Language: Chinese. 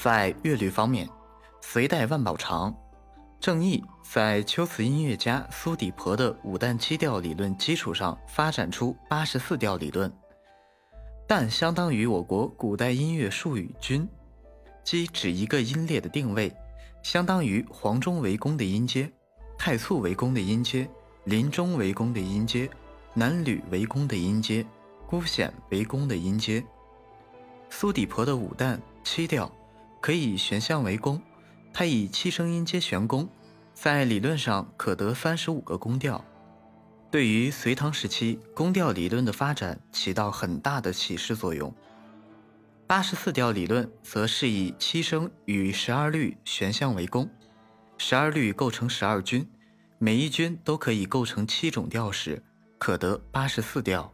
在乐律方面，隋代万宝长、郑毅在秋瓷音乐家苏底婆的五旦七调理论基础上发展出八十四调理论。旦相当于我国古代音乐术语均，即指一个音列的定位，相当于黄钟为宫的音阶、太簇为宫的音阶、临钟为宫的音阶、南吕为宫的音阶、孤显为宫的音阶。苏底婆的五旦七调。可以悬象为宫，它以七声音阶悬宫，在理论上可得三十五个宫调，对于隋唐时期宫调理论的发展起到很大的启示作用。八十四调理论则是以七声与十二律悬象为宫，十二律构成十二军，每一军都可以构成七种调式，可得八十四调。